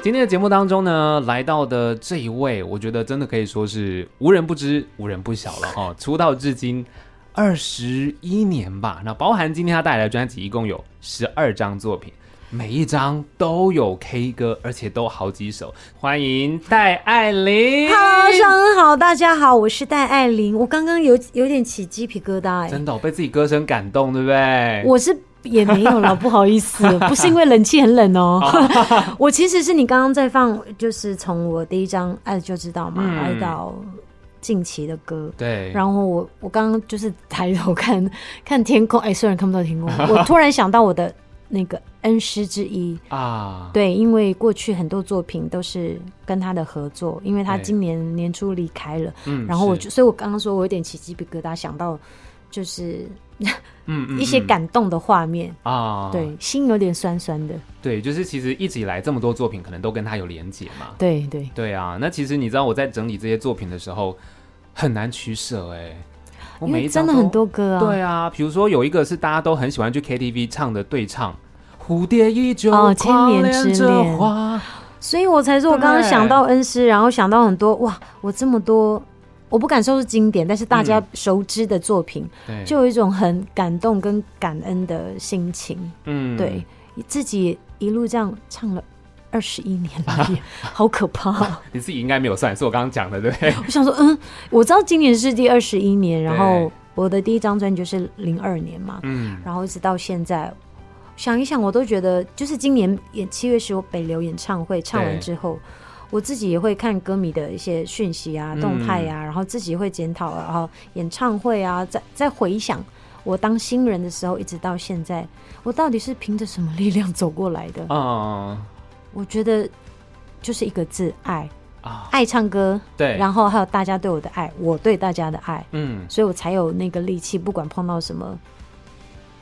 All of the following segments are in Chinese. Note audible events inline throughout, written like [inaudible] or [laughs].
今天的节目当中呢，来到的这一位，我觉得真的可以说是无人不知、无人不晓了哈。[laughs] 出道至今二十一年吧，那包含今天他带来的专辑一共有十二张作品。每一张都有 K 歌，而且都好几首。欢迎戴爱玲。Hello，上午好，大家好，我是戴爱玲。我刚刚有有点起鸡皮疙瘩，哎，真的，我被自己歌声感动，对不对？我是也没有了，不好意思，[laughs] 不是因为冷气很冷哦。[laughs] 我其实是你刚刚在放，就是从我第一张《爱就知道》嘛，嗯、爱到近期的歌。对。然后我我刚刚就是抬头看看天空，哎，虽然看不到天空，[laughs] 我突然想到我的。那个恩师之一啊，对，因为过去很多作品都是跟他的合作，因为他今年年初离开了，嗯，然后我就，所以我刚刚说我有点起鸡皮疙瘩，想到就是嗯 [laughs] 一些感动的画面。啊，对，心有点酸酸的，对，就是其实一直以来这么多作品可能都跟他有连结嘛，对对。对啊，那其实你知道我在整理这些作品的时候很难取舍哎。我每一张真的很多歌啊，对啊，比如说有一个是大家都很喜欢去 KTV 唱的对唱，《蝴蝶依旧》哦，千年之恋，所以我才说我刚刚想到恩师，然后想到很多哇，我这么多，我不敢说是经典，但是大家熟知的作品，嗯、就有一种很感动跟感恩的心情，嗯，对，自己一路这样唱了。二十一年了，[laughs] 好可怕、啊！[laughs] 你自己应该没有算，是我刚刚讲的，对不对？我想说，嗯，我知道今年是第二十一年，然后我的第一张专辑就是零二年嘛，嗯，然后一直到现在，想一想，我都觉得，就是今年演七月十五北流演唱会唱完之后，我自己也会看歌迷的一些讯息啊、动态啊，然后自己会检讨，然后演唱会啊，在在回想我当新人的时候，一直到现在，我到底是凭着什么力量走过来的？我觉得就是一个字爱啊，爱唱歌，对，然后还有大家对我的爱，我对大家的爱，嗯，所以我才有那个力气，不管碰到什么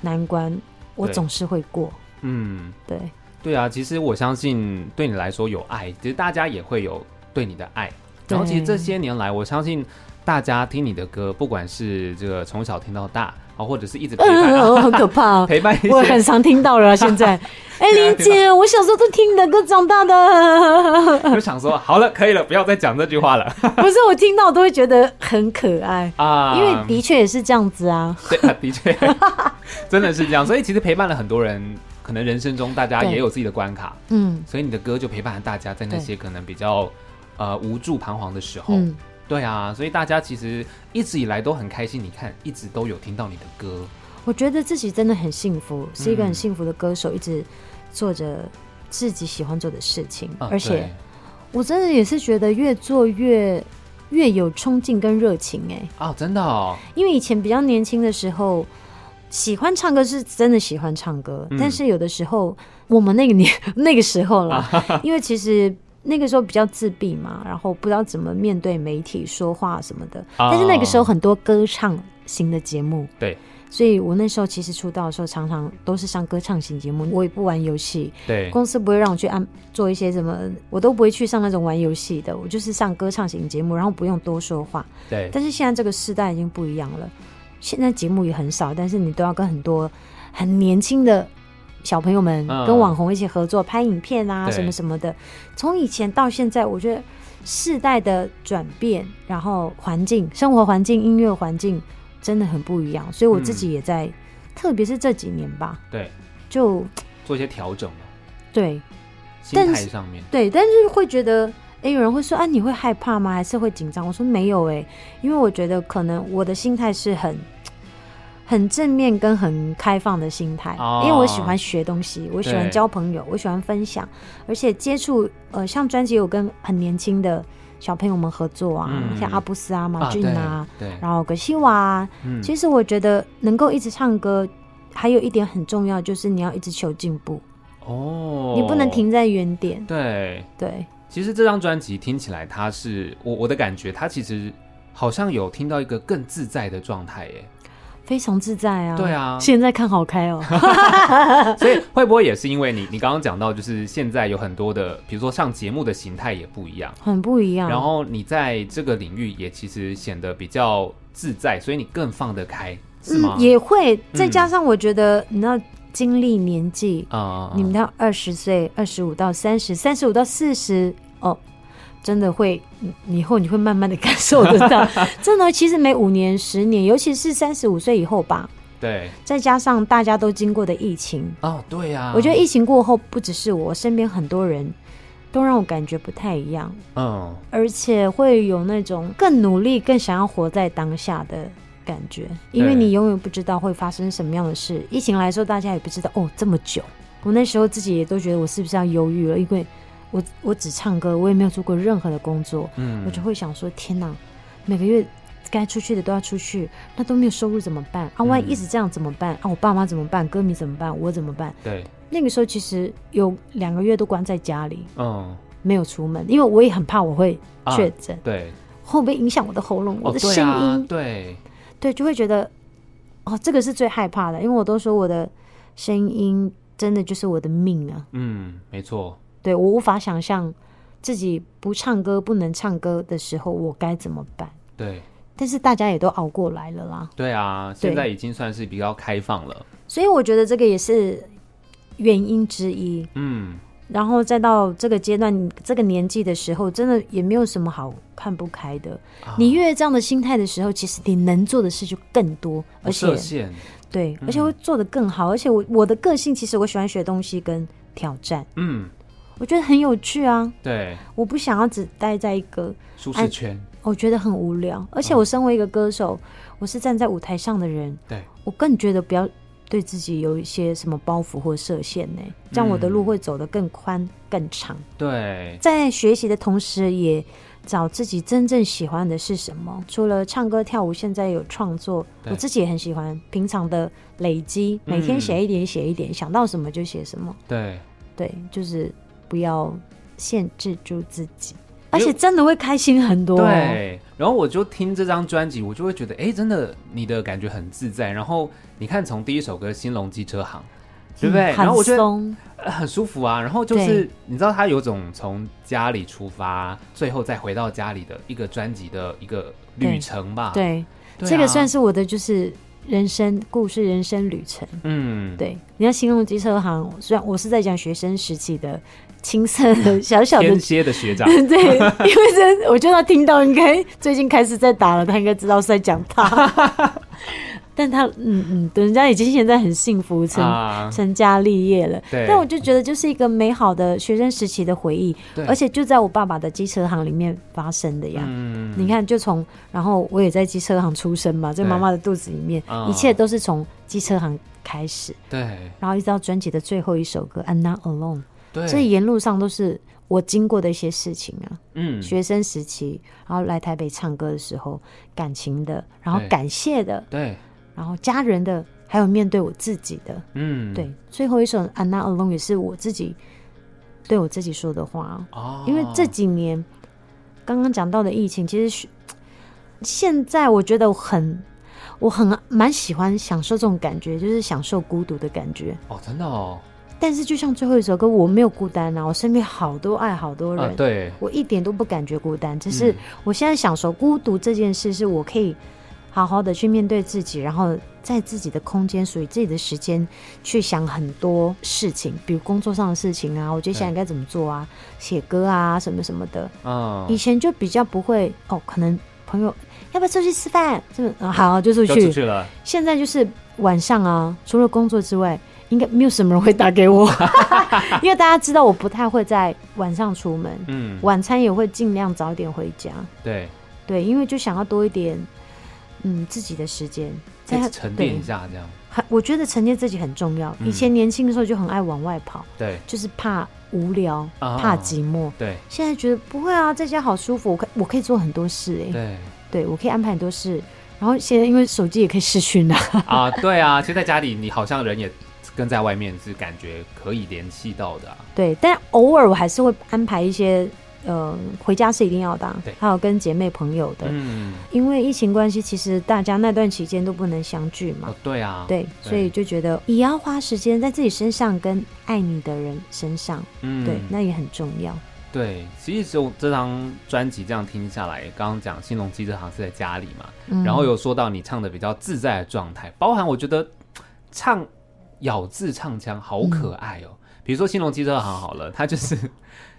难关，我总是会过，嗯，对，对啊，其实我相信对你来说有爱，其实大家也会有对你的爱，然后其实这些年来，我相信大家听你的歌，不管是这个从小听到大。啊，或者是一直陪伴，嗯，[laughs] 很可怕，哦，陪伴我很常听到了。现在，[laughs] 哎，玲姐，我小时候都听你的歌长大的。就想说，好了，可以了，不要再讲这句话了。[laughs] 不是，我听到我都会觉得很可爱啊，因为的确也是这样子啊。对啊，的确，真的是这样。所以其实陪伴了很多人，可能人生中大家也有自己的关卡。嗯，所以你的歌就陪伴了大家，在那些可能比较呃无助彷徨的时候。嗯对啊，所以大家其实一直以来都很开心。你看，一直都有听到你的歌，我觉得自己真的很幸福，是一个很幸福的歌手，一直做着自己喜欢做的事情。嗯、而且，我真的也是觉得越做越越有冲劲跟热情。哎，哦，真的哦，因为以前比较年轻的时候，喜欢唱歌是真的喜欢唱歌，嗯、但是有的时候我们那个年 [laughs] 那个时候了，[laughs] 因为其实。那个时候比较自闭嘛，然后不知道怎么面对媒体说话什么的。Oh. 但是那个时候很多歌唱型的节目，对，所以我那时候其实出道的时候常常都是上歌唱型节目。我也不玩游戏，对，公司不会让我去安做一些什么，我都不会去上那种玩游戏的。我就是上歌唱型节目，然后不用多说话。对，但是现在这个时代已经不一样了，现在节目也很少，但是你都要跟很多很年轻的。小朋友们跟网红一起合作、嗯、拍影片啊，什么什么的。从以前到现在，我觉得世代的转变，然后环境、生活环境、音乐环境真的很不一样。所以我自己也在，嗯、特别是这几年吧，对，就做一些调整。对，心态上面，对，但是会觉得，哎，有人会说，啊，你会害怕吗？还是会紧张？我说没有，哎，因为我觉得可能我的心态是很。很正面跟很开放的心态，哦、因为我喜欢学东西，我喜欢交朋友，我喜欢分享，而且接触呃，像专辑有跟很年轻的小朋友们合作啊，嗯、像阿布斯啊、马俊啊，然后葛西瓦啊，嗯、其实我觉得能够一直唱歌，还有一点很重要，就是你要一直求进步。哦，你不能停在原点。对对，对。其实这张专辑听起来，它是我我的感觉，它其实好像有听到一个更自在的状态耶。非常自在啊！对啊，现在看好开哦。[laughs] 所以会不会也是因为你，你刚刚讲到，就是现在有很多的，比如说上节目的形态也不一样，很不一样。然后你在这个领域也其实显得比较自在，所以你更放得开，是吗？嗯，也会再加上我觉得，嗯、你知道。经历年纪啊，你们到二十岁、二十五到三十、三十五到四十，哦，真的会，以后你会慢慢的感受得到，[laughs] 真的，其实每五年、十年，尤其是三十五岁以后吧，对，再加上大家都经过的疫情，哦，对呀，我觉得疫情过后，不只是我身边很多人都让我感觉不太一样，嗯，而且会有那种更努力、更想要活在当下的。感觉，因为你永远不知道会发生什么样的事。疫情来说，大家也不知道哦，这么久。我那时候自己也都觉得我是不是要忧郁了，因为我我只唱歌，我也没有做过任何的工作。嗯，我就会想说，天哪，每个月该出去的都要出去，那都没有收入怎么办？啊，万一一直这样怎么办？啊，我爸妈怎么办？歌迷怎么办？我怎么办？对，那个时候其实有两个月都关在家里，嗯，没有出门，因为我也很怕我会确诊，啊，对，会不会影响我的喉咙，我的声音？哦，对啊，对。对，就会觉得，哦，这个是最害怕的，因为我都说我的声音真的就是我的命啊。嗯，没错。对，我无法想象自己不唱歌、不能唱歌的时候，我该怎么办？对。但是大家也都熬过来了啦。对啊，现在已经算是比较开放了。所以我觉得这个也是原因之一。嗯。然后再到这个阶段、这个年纪的时候，真的也没有什么好看不开的。哦、你越这样的心态的时候，其实你能做的事就更多，而且对，而且会做得更好。嗯、而且我我的个性其实我喜欢学东西跟挑战，嗯，我觉得很有趣啊。对，我不想要只待在一个舒适圈，我觉得很无聊。而且我身为一个歌手，哦、我是站在舞台上的人，对我更觉得不要。对自己有一些什么包袱或设限呢？这样我的路会走得更宽更长。对，在学习的同时，也找自己真正喜欢的是什么。除了唱歌跳舞，现在有创作，我自己也很喜欢。平常的累积，每天写一点，写一点，想到什么就写什么。对，对，就是不要限制住自己。而且真的会开心很多。对，然后我就听这张专辑，我就会觉得，哎，真的，你的感觉很自在。然后你看，从第一首歌《兴隆机车行》，对不对？然后我觉得很舒服啊。然后就是你知道，他有种从家里出发，最后再回到家里的一个专辑的一个旅程吧。对，这个算是我的就是人生故事、人生旅程。嗯，对。你看《兴隆机车行》，虽然我是在讲学生时期的。青涩的小小的天蝎的学长，[laughs] 对，因为这我觉得他听到应该最近开始在打了，他应该知道是在讲他。[laughs] 但他嗯嗯，人家已经现在很幸福，成、啊、成家立业了。对，但我就觉得就是一个美好的学生时期的回忆，而且就在我爸爸的机车行里面发生的呀。嗯，你看，就从然后我也在机车行出生嘛，在妈妈的肚子里面，一切都是从机车行开始。对，然后一直到专辑的最后一首歌《I'm Not Alone》。对，所以沿路上都是我经过的一些事情啊，嗯，学生时期，然后来台北唱歌的时候，感情的，然后感谢的，对，然后家人的，还有面对我自己的，嗯，对，最后一首《I'm Not Alone》也是我自己对我自己说的话哦，因为这几年刚刚讲到的疫情，其实现在我觉得我很我很蛮喜欢享受这种感觉，就是享受孤独的感觉。哦，真的哦。但是，就像最后一首歌，我没有孤单啊！我身边好多爱，好多人，啊、对，我一点都不感觉孤单。只是我现在享受孤独这件事，是我可以好好的去面对自己，然后在自己的空间、属于自己的时间，去想很多事情，比如工作上的事情啊，我接下来应该怎么做啊，写歌啊，什么什么的。嗯，以前就比较不会哦，可能朋友要不要出去吃饭？就、嗯、好，就出去。出去了。现在就是晚上啊，除了工作之外。应该没有什么人会打给我，[laughs] 因为大家知道我不太会在晚上出门。嗯，晚餐也会尽量早点回家。对，对，因为就想要多一点，嗯，自己的时间，再沉淀一下这样。很，我觉得沉淀自己很重要。以前年轻的时候就很爱往外跑，对，就是怕无聊，怕寂寞。对，现在觉得不会啊，在家好舒服，我可我可以做很多事哎。对，对我可以安排很多事。然后现在因为手机也可以视讯啊。啊，对啊，其实在家里你好像人也。跟在外面是感觉可以联系到的，啊，对，但偶尔我还是会安排一些，呃，回家是一定要的，还有跟姐妹朋友的，嗯，因为疫情关系，其实大家那段期间都不能相聚嘛，哦，对啊，对，所以就觉得也要花时间在自己身上，跟爱你的人身上，嗯，对，那也很重要。对，其实就这张专辑这样听下来，刚刚讲新龙机这行是在家里嘛，嗯，然后有说到你唱的比较自在的状态，包含我觉得唱。咬字唱腔好可爱哦。嗯、比如说新隆汽车行好了，他就是。[laughs]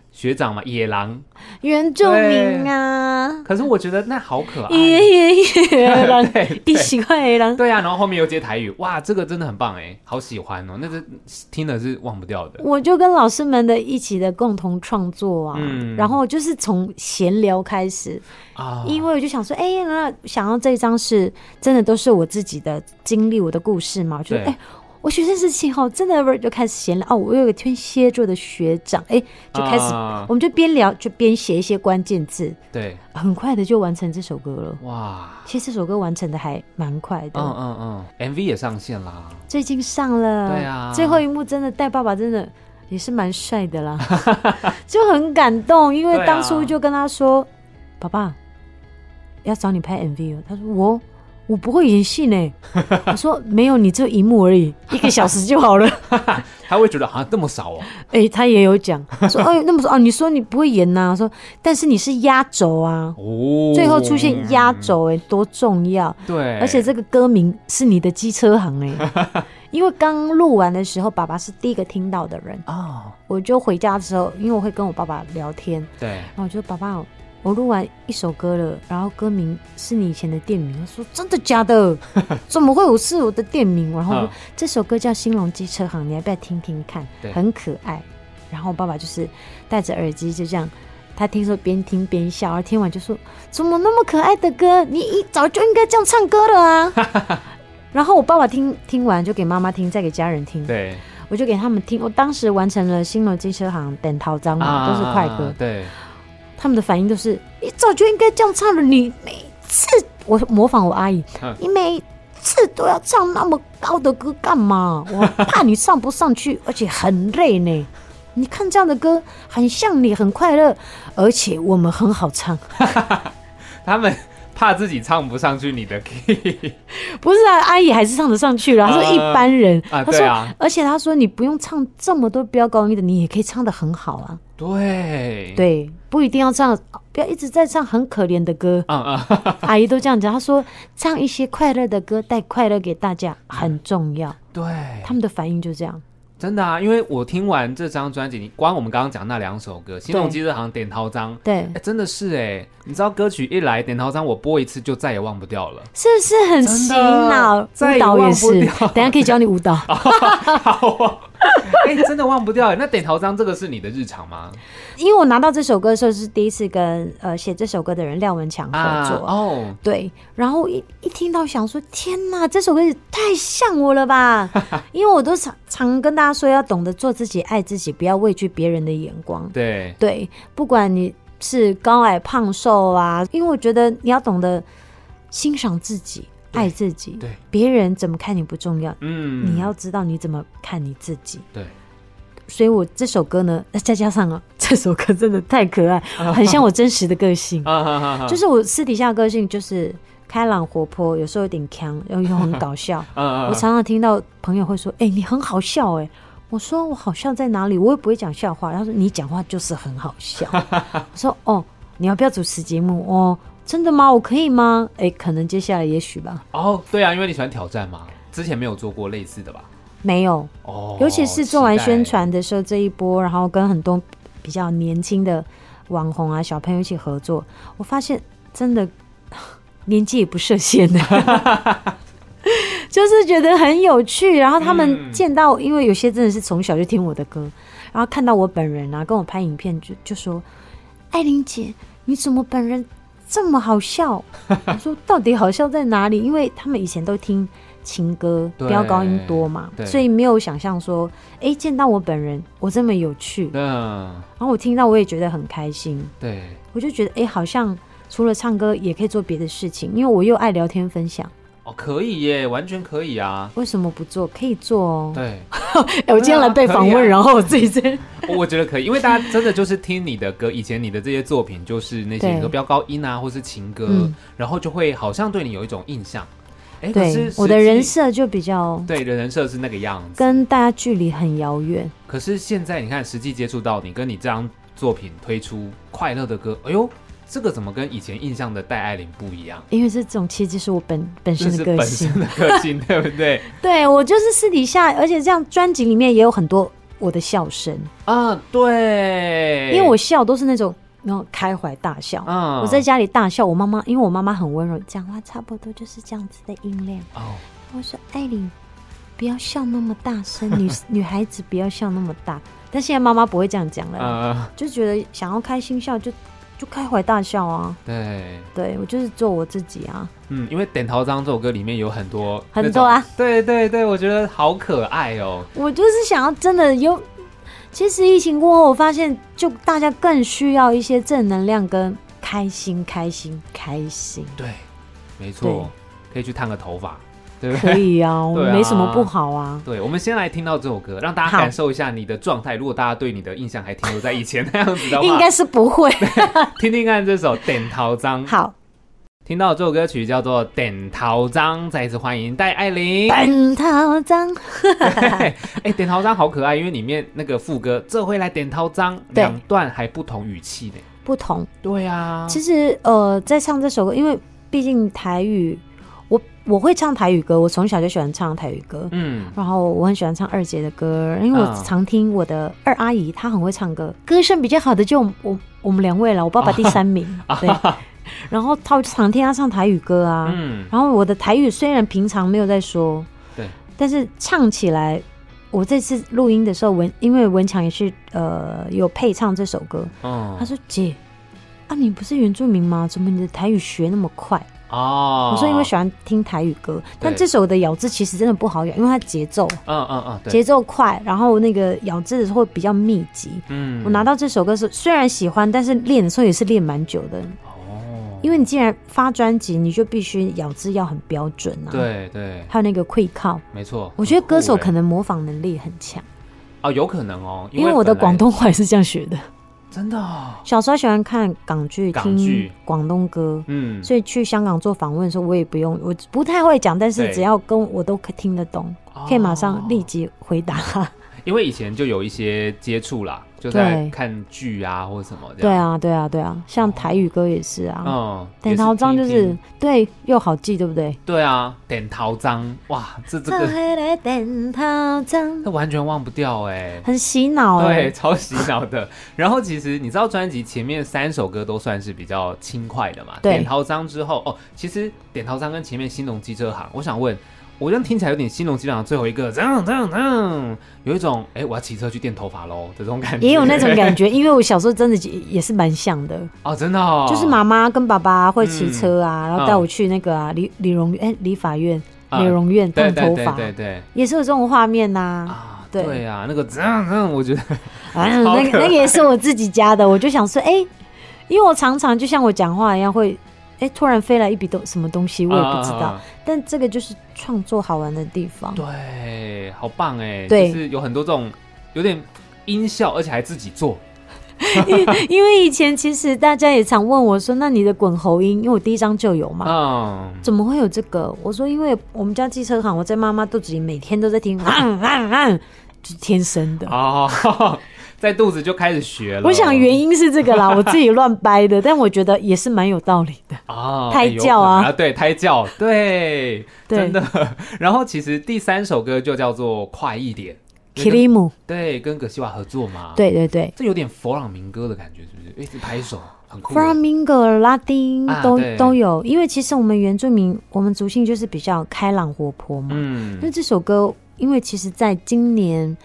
学长嘛，野狼原住民啊，可是我觉得那好可爱，野野野狼，你喜欢野狼？对啊，然后后面又接台语，哇，这个真的很棒哎，好喜欢哦，那个听了是忘不掉的。我就跟老师们的一起的共同创作啊，嗯、然后就是从闲聊开始啊，因为我就想说，哎，那想要这一张是真的都是我自己的经历，我的故事嘛，我觉得哎。我学生时期哈，真的不是就开始闲聊哦。我有个天蝎座的学长，哎，就开始，啊、我们就边聊就边写一些关键字，对，很快的就完成这首歌了。哇，其实这首歌完成的还蛮快的。嗯嗯嗯，MV 也上线啦，最近上了。对啊，最后一幕真的带爸爸，真的也是蛮帅的啦，[laughs] 就很感动，因为当初就跟他说，啊、爸爸要找你拍 MV 哦。他说我。我不会演戏呢，[laughs] 我说没有，你这一幕而已，一个小时就好了。[laughs] 他会觉得好像这么少哦。哎、欸，他也有讲，说哎那么少啊，你说你不会演呐、啊？说但是你是压轴啊，哦，最后出现压轴，哎，多重要。对，而且这个歌名是你的机车行哎，[laughs] 因为刚录完的时候，爸爸是第一个听到的人哦。我就回家的时候，因为我会跟我爸爸聊天，对，然后我就爸爸。我录完一首歌了，然后歌名是你以前的店名。他说：“真的假的？[laughs] 怎么会有是我的店名？”然后我说：“这首歌叫《兴隆机车行》，你要不要听听看？很可爱。”然后我爸爸就是戴着耳机，就这样，他听说边听边笑，而听完就说：“怎么那么可爱的歌？你一早就应该这样唱歌了啊！” [laughs] 然后我爸爸听听完就给妈妈听，再给家人听。对，我就给他们听。我当时完成了《新隆机车行》等陶章嘛，都是快歌。对。他们的反应都是：你早就应该这样唱了。你每次我模仿我阿姨，你每次都要唱那么高的歌干嘛？我怕你唱不上去，[laughs] 而且很累呢。你看这样的歌很像你，很快乐，而且我们很好唱。[laughs] 他们。怕自己唱不上去你的 key，不是啊，阿姨还是唱得上去了。她说一般人，呃、他说，啊、而且她说你不用唱这么多飙高音的，你也可以唱得很好啊。对对，不一定要唱，不要一直在唱很可怜的歌。嗯嗯，[laughs] 阿姨都这样讲，她说唱一些快乐的歌，带快乐给大家很重要。对，他们的反应就这样。真的啊，因为我听完这张专辑，你光我们刚刚讲那两首歌，《心动机车行》点涛章，对，哎，真的是哎，你知道歌曲一来点涛章，我播一次就再也忘不掉了，是不是很洗脑？舞蹈也是，等下可以教你舞蹈。[laughs] [laughs] 哎，真的忘不掉哎。那点头章这个是你的日常吗？因为我拿到这首歌的时候是第一次跟呃写这首歌的人廖文强合作哦，对，然后一一听到想说天哪，这首歌也太像我了吧，[laughs] 因为我都常常跟大家。说：“要懂得做自己，爱自己，不要畏惧别人的眼光。对对，不管你是高矮胖瘦啊，因为我觉得你要懂得欣赏自己，对爱自己。对，别人怎么看你不重要，嗯，你要知道你怎么看你自己。对，所以我这首歌呢，[laughs] 再加上啊，[laughs] 这首歌真的太可爱，[laughs] 很像我真实的个性。就是我私底下个性就是。”开朗活泼，有时候有点强，又又很搞笑。我常常听到朋友会说：“哎、欸，你很好笑。”哎，我说：“我好笑在哪里？我也不会讲笑话。”他说：“你讲话就是很好笑。”我说：“哦，你要不要主持节目？哦，真的吗？我可以吗？哎、欸，可能接下来也许吧。”哦，对啊，因为你喜欢挑战嘛，之前没有做过类似的吧？没有。哦，尤其是做完宣传的时候这一波，然后跟很多比较年轻的网红啊、小朋友一起合作，我发现真的。[laughs] 年纪也不设限的，[laughs] 就是觉得很有趣。然后他们见到，嗯、因为有些真的是从小就听我的歌，然后看到我本人啊，跟我拍影片就就说：“艾琳姐，你怎么本人这么好笑？” [laughs] 我说：“到底好笑在哪里？”因为他们以前都听情歌，飙对高音多嘛，所以没有想象说，哎、欸，见到我本人我这么有趣。嗯，然后我听到我也觉得很开心。对，我就觉得哎、欸，好像。除了唱歌，也可以做别的事情，因为我又爱聊天分享。哦，可以耶，完全可以啊！为什么不做？可以做哦。对，[laughs] 我今天来被访问，啊、然后我自己在。[laughs] 我觉得可以，因为大家真的就是听你的歌，以前你的这些作品就是那些歌飙高音啊，或是情歌，嗯、然后就会好像对你有一种印象。哎，对，我的人设就比较对的人设是那个样子，跟大家距离很遥远。可是现在你看，实际接触到你，跟你这张作品推出快乐的歌，哎呦。这个怎么跟以前印象的戴爱玲不一样？因为这种其实就是我本本身的个性，本身的个性 [laughs] 对不对？对，我就是私底下，而且这样专辑里面也有很多我的笑声啊，对，因为我笑都是那种那种开怀大笑。嗯，我在家里大笑，我妈妈因为我妈妈很温柔，讲话差不多就是这样子的音量。哦，我说艾琳，不要笑那么大声，女 [laughs] 女孩子不要笑那么大。但现在妈妈不会这样讲了，呃、就觉得想要开心笑就就开怀大笑啊。对，对我就是做我自己啊。嗯，因为《点头章》这首歌里面有很多很多啊。对对对，我觉得好可爱哦。我就是想要真的有，其实疫情过后，我发现就大家更需要一些正能量跟开心，开心，开心。对，没错，可以去烫个头发。对对可以啊，[laughs] 我没什么不好啊。对，我们先来听到这首歌，让大家感受一下你的状态。如果大家对你的印象还停留在以前那样子的话，应该是不会。[laughs] 听听看这首《点头章》。好，听到这首歌曲叫做《点头章》，再一次欢迎戴爱玲。点头章，[laughs] 哎、欸，点头章好可爱，因为里面那个副歌“这回来点头章”两段还不同语气呢。不同。对啊。其实呃，在唱这首歌，因为毕竟台语。我我会唱台语歌，我从小就喜欢唱台语歌。嗯，然后我很喜欢唱二姐的歌，因为我常听我的二阿姨，她很会唱歌，歌声比较好的就我我们两位了。我爸爸第三名，啊、对。然后他常听他唱台语歌啊。嗯。然后我的台语虽然平常没有在说，对，但是唱起来，我这次录音的时候文，因为文强也是呃有配唱这首歌。哦。他说：“姐，啊你不是原住民吗？怎么你的台语学那么快？”哦，我说因为喜欢听台语歌，但这首的咬字其实真的不好咬，因为它节奏，嗯嗯嗯，节奏快，然后那个咬字的时候会比较密集。嗯，我拿到这首歌是虽然喜欢，但是练的时候也是练蛮久的。哦，因为你既然发专辑，你就必须咬字要很标准啊。对对，还有那个会靠，没错。我觉得歌手可能模仿能力很强。哦，有可能哦，因为我的广东话也是这样学的。真的、哦，小时候喜欢看港剧，听广东歌，嗯，所以去香港做访问的时候，我也不用，我不太会讲，但是只要跟我都可听得懂，可以马上立即回答。哦、[laughs] 因为以前就有一些接触啦。就在看剧啊，或者什么这样。对啊，对啊，对啊，像台语歌也是啊。嗯，点头章就是对，又好记，对不对？对啊，点头章，哇，这这个点头章，他完全忘不掉哎，很洗脑哎，对，超洗脑的。[laughs] 然后其实你知道，专辑前面三首歌都算是比较轻快的嘛。点头章之后，哦，其实点头章跟前面兴隆机车行，我想问。我这样听起来有点兴隆机车行最后一个这样这样这样，有一种哎、欸，我要骑车去电头发喽的这种感觉。也有那种感觉，因为我小时候真的也是蛮像的。[laughs] 哦，真的哦，就是妈妈跟爸爸会骑车啊，嗯、然后带我去那个啊理理容哎理发院、美容院烫头发，对对对，也是有这种画面呐。啊，对。对啊，那个这样这样，我觉得 [laughs] 啊，那个那个也是我自己家的，我就想说哎、欸，因为我常常就像我讲话一样会。哎，突然飞来一笔东什么东西，我也不知道。Uh, 但这个就是创作好玩的地方。对，好棒哎！对，就是有很多这种有点音效，而且还自己做。[laughs] 因为以前其实大家也常问我说：“那你的滚喉音，因为我第一张就有嘛，嗯，uh, 怎么会有这个？”我说：“因为我们家机车行，我在妈妈肚子里每天都在听，嗯嗯嗯，就是天生的。” oh. 在肚子就开始学了。我想原因是这个啦，[laughs] 我自己乱掰的，但我觉得也是蛮有道理的啊。[laughs] 胎教啊，啊，对，胎教，对，真的。[laughs] 然后其实第三首歌就叫做快一点，Kirimu，对，跟葛西瓦合作嘛。对对对，这有点佛朗明哥的感觉，是不是？一直拍手，很酷。佛朗明哥、拉丁都都有，因为其实我们原住民，我们族性就是比较开朗活泼嘛。嗯。那这首歌，因为其实在今年。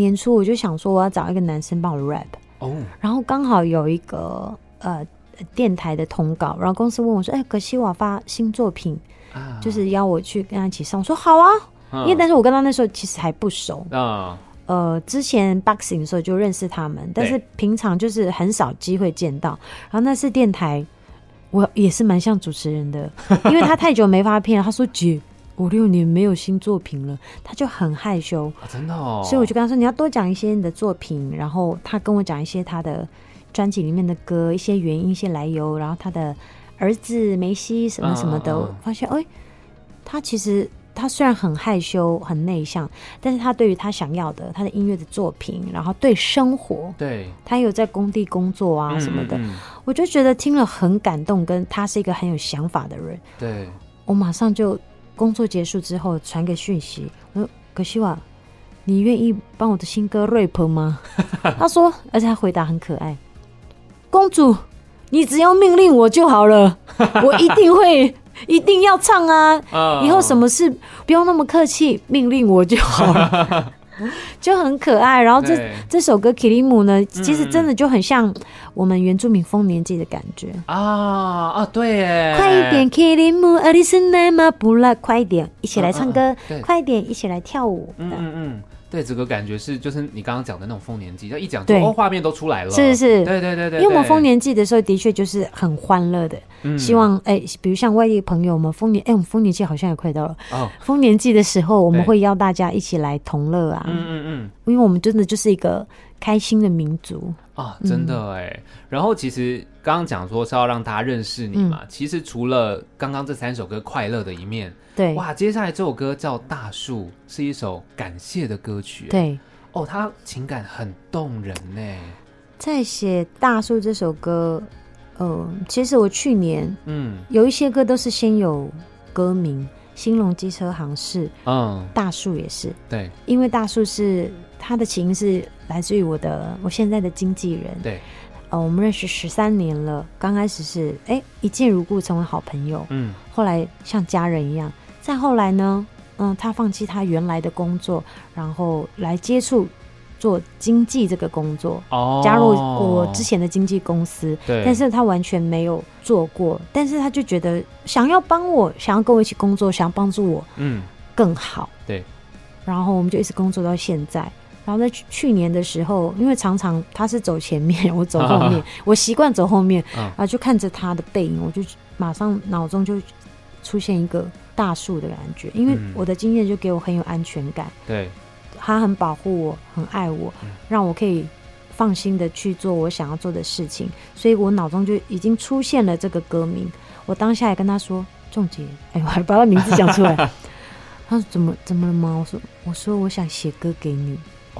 年初我就想说我要找一个男生帮我 rap，哦，然后刚好有一个呃电台的通告，然后公司问我说：“哎，可惜我发新作品，啊、就是邀我去跟他一起上。”我说：“好啊，嗯、因为但是我跟他那时候其实还不熟啊，呃，之前 boxing 的时候就认识他们，但是平常就是很少机会见到。然后那次电台，我也是蛮像主持人的，因为他太久没发片了，他说姐。”五六年没有新作品了，他就很害羞，啊、真的哦。所以我就跟他说：“你要多讲一些你的作品。”然后他跟我讲一些他的专辑里面的歌，一些原因、一些来由。然后他的儿子梅西什么什么的，嗯嗯嗯、发现哎，他其实。他虽然很害羞、很内向，但是他对于他想要的他的音乐的作品，然后对生活，对，他有在工地工作啊什么的，嗯嗯嗯我就觉得听了很感动，跟他是一个很有想法的人。对，我马上就工作结束之后传个讯息，我说：“可希瓦，你愿意帮我的新歌 rap 吗？” [laughs] 他说，而且他回答很可爱：“公主，你只要命令我就好了，[laughs] 我一定会。”一定要唱啊！以后什么事不用那么客气，命令我就好了，[laughs] [laughs] 就很可爱。然后这这首歌《Kilimu》呢，其实真的就很像我们原住民丰年祭的感觉啊啊！对耶，快一点，Kilim》阿里森奈马布拉，快一点，一起来唱歌，快一点，一起来跳舞。嗯嗯嗯。对，这个感觉是就是你刚刚讲的那种丰年祭，要一讲，对，画面都出来了。是是，对对对对。因为我们丰年祭的时候，的确就是很欢乐的。嗯。希望哎，比如像外地朋友们，丰年哎，我们丰年祭好像也快到了。哦。丰年祭的时候，我们会邀大家一起来同乐啊。嗯嗯嗯。因为我们真的就是一个开心的民族啊，真的哎。然后其实刚刚讲说是要让大家认识你嘛，其实除了刚刚这三首歌快乐的一面。对，哇，接下来这首歌叫《大树》，是一首感谢的歌曲。对，哦，它情感很动人呢。在写《大树》这首歌，呃，其实我去年，嗯，有一些歌都是先有歌名，《兴隆机车行是》，嗯，《大树》也是。对，因为《大树》是它的情是来自于我的我现在的经纪人。对。呃，我们认识十三年了，刚开始是哎一见如故，成为好朋友，嗯，后来像家人一样。再后来呢，嗯，他放弃他原来的工作，然后来接触做经纪这个工作，哦，加入我之前的经纪公司，对，但是他完全没有做过，但是他就觉得想要帮我，想要跟我一起工作，想要帮助我，嗯，更好，对，然后我们就一直工作到现在。然后在去年的时候，因为常常他是走前面，我走后面，[laughs] 我习惯走后面，然后就看着他的背影，我就马上脑中就出现一个大树的感觉，因为我的经验就给我很有安全感，对，他很保护我，很爱我，让我可以放心的去做我想要做的事情，所以我脑中就已经出现了这个歌名。我当下也跟他说：“仲杰，哎，我还把他名字讲出来。[laughs] ”他说：“怎么怎么了吗？”我说：“我说我想写歌给你。”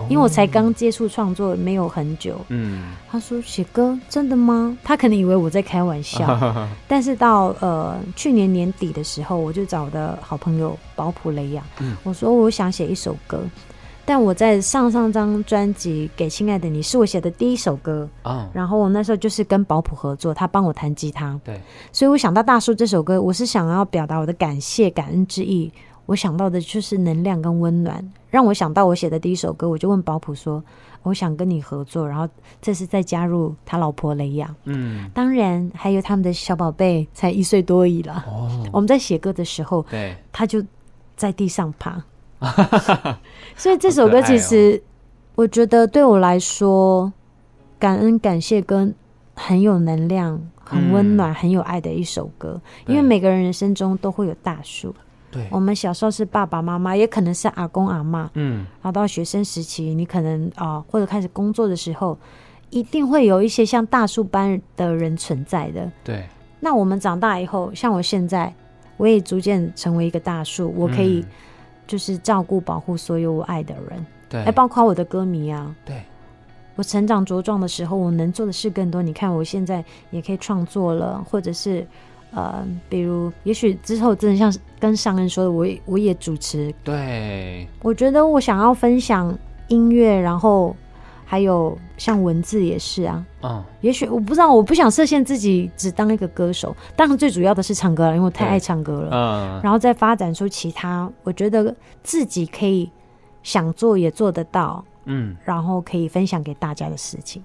因为我才刚接触创作没有很久，嗯，他说写歌真的吗？他可能以为我在开玩笑，[laughs] 但是到呃去年年底的时候，我就找我的好朋友保普雷亚，嗯，我说我想写一首歌，但我在上上张专辑《给亲爱的你》是我写的第一首歌，哦，然后我那时候就是跟保普合作，他帮我弹吉他，对，所以我想到《大叔》这首歌，我是想要表达我的感谢、感恩之意。我想到的就是能量跟温暖，让我想到我写的第一首歌，我就问保普说：“我想跟你合作。”然后这是再加入他老婆雷亚，嗯，当然还有他们的小宝贝，才一岁多而已了。哦，我们在写歌的时候，对，他就在地上爬，[laughs] 所以这首歌其实我觉得对我来说，感恩、感谢跟很有能量、很温暖、很有爱的一首歌，因为每个人人生中都会有大树。对，我们小时候是爸爸妈妈，也可能是阿公阿妈，嗯，然后到学生时期，你可能啊、呃，或者开始工作的时候，一定会有一些像大树般的人存在的。对，那我们长大以后，像我现在，我也逐渐成为一个大树，我可以就是照顾保护所有我爱的人，对，还包括我的歌迷啊。对，我成长茁壮的时候，我能做的事更多。你看，我现在也可以创作了，或者是。呃，比如，也许之后真的像跟上恩说的，我我也主持。对，我觉得我想要分享音乐，然后还有像文字也是啊。嗯，也许我不知道，我不想设限自己只当一个歌手，当然最主要的是唱歌了，因为我太爱唱歌了。嗯，然后再发展出其他，我觉得自己可以想做也做得到，嗯，然后可以分享给大家的事情。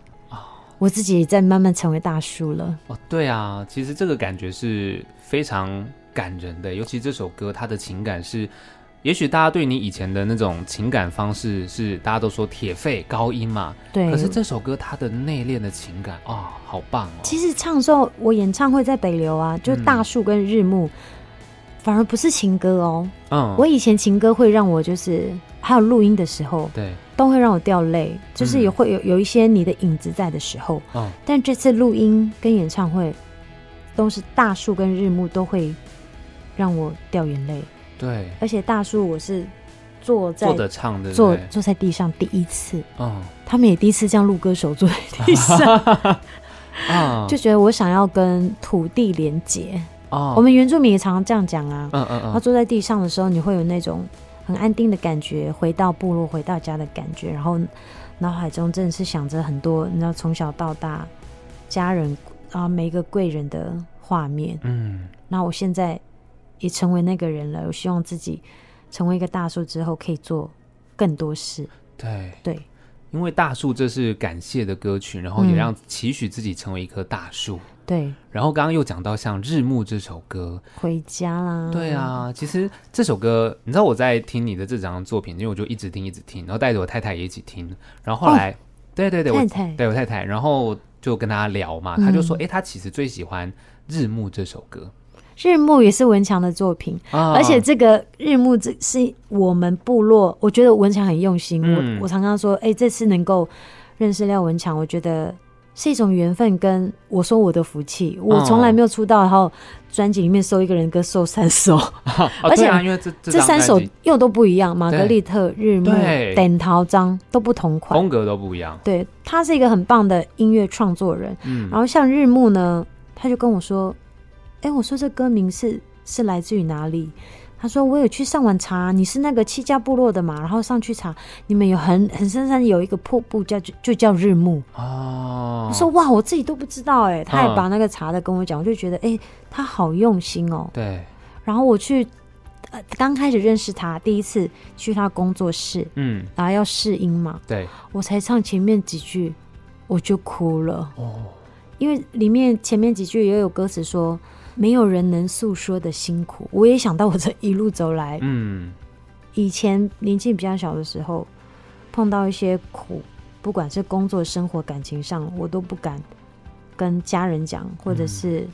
我自己也在慢慢成为大叔了。哦，对啊，其实这个感觉是非常感人的，尤其这首歌，它的情感是，也许大家对你以前的那种情感方式是大家都说铁肺高音嘛，对，可是这首歌它的内敛的情感啊、哦，好棒哦。其实唱的时候，我演唱会在北流啊，就大树跟日暮、嗯，反而不是情歌哦，嗯，我以前情歌会让我就是还有录音的时候，对。都会让我掉泪，就是也会有有一些你的影子在的时候。嗯，但这次录音跟演唱会，都是大树跟日暮都会让我掉眼泪。对，而且大树我是坐在坐着唱的，坐坐在地上第一次，嗯，他们也第一次这样录歌手坐在地上，啊，[laughs] 就觉得我想要跟土地连接。哦，我们原住民也常常这样讲啊，嗯嗯嗯，他坐在地上的时候，你会有那种很安定的感觉，回到部落、回到家的感觉，然后脑海中真的是想着很多，你知道从小到大家人啊，每一个贵人的画面，嗯，那我现在也成为那个人了，我希望自己成为一个大树之后，可以做更多事，对。对。因为大树，这是感谢的歌曲，然后也让期许自己成为一棵大树。嗯、对，然后刚刚又讲到像《日暮》这首歌，回家啦。对啊，其实这首歌，你知道我在听你的这张作品，因为我就一直听，一直听，然后带着我太太也一起听。然后后来，哦、对对对，太太我对我太太，然后就跟他聊嘛，他就说，哎、嗯，他其实最喜欢《日暮》这首歌。日暮也是文强的作品，哦、而且这个日暮这是我们部落，我觉得文强很用心。嗯、我我常常说，哎、欸，这次能够认识廖文强，我觉得是一种缘分。跟我说我的福气，我从来没有出道，然后专辑里面收一个人歌收三首，哦、[laughs] 而且、啊、因为这这三首又都不一样，玛格丽特、日暮、点桃章都不同款，风格都不一样。对，他是一个很棒的音乐创作人。嗯，然后像日暮呢，他就跟我说。哎，我说这歌名是是来自于哪里？他说我有去上网查，你是那个七家部落的嘛？然后上去查，你们有很很深山有一个瀑布叫就就叫日暮哦。我说哇，我自己都不知道哎，他还把那个查的跟我讲，我就觉得哎，他好用心哦。对。然后我去呃刚开始认识他，第一次去他工作室，嗯，然后要试音嘛，对，我才唱前面几句我就哭了哦，因为里面前面几句也有歌词说。没有人能诉说的辛苦，我也想到我这一路走来，嗯，以前年纪比较小的时候，碰到一些苦，不管是工作、生活、感情上，我都不敢跟家人讲，或者是